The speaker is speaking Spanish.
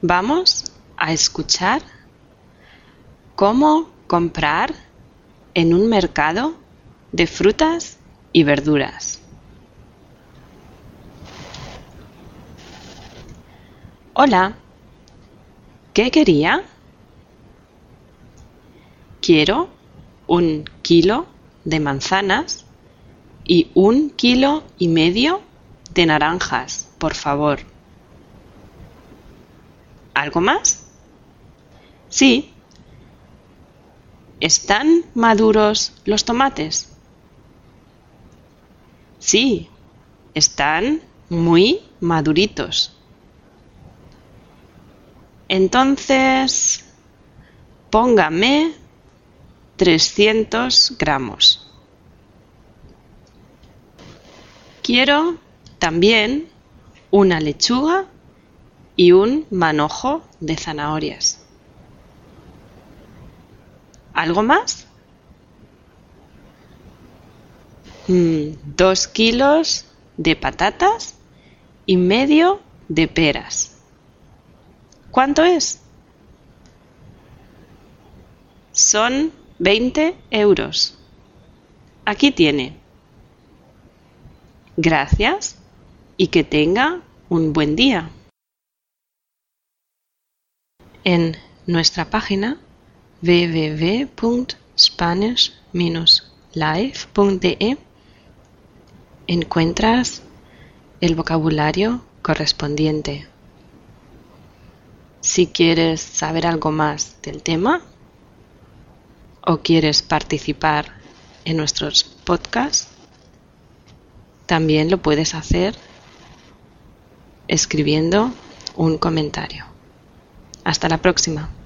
Vamos a escuchar cómo comprar en un mercado de frutas y verduras. Hola, ¿qué quería? Quiero un kilo de manzanas y un kilo y medio de naranjas, por favor. ¿Algo más? Sí. ¿Están maduros los tomates? Sí, están muy maduritos. Entonces, póngame 300 gramos. Quiero también una lechuga y un manojo de zanahorias. ¿Algo más? Mm, dos kilos de patatas y medio de peras. ¿Cuánto es? Son 20 euros. Aquí tiene. Gracias y que tenga un buen día. En nuestra página www.spanish-live.de encuentras el vocabulario correspondiente. Si quieres saber algo más del tema o quieres participar en nuestros podcasts, también lo puedes hacer escribiendo un comentario. Hasta la próxima.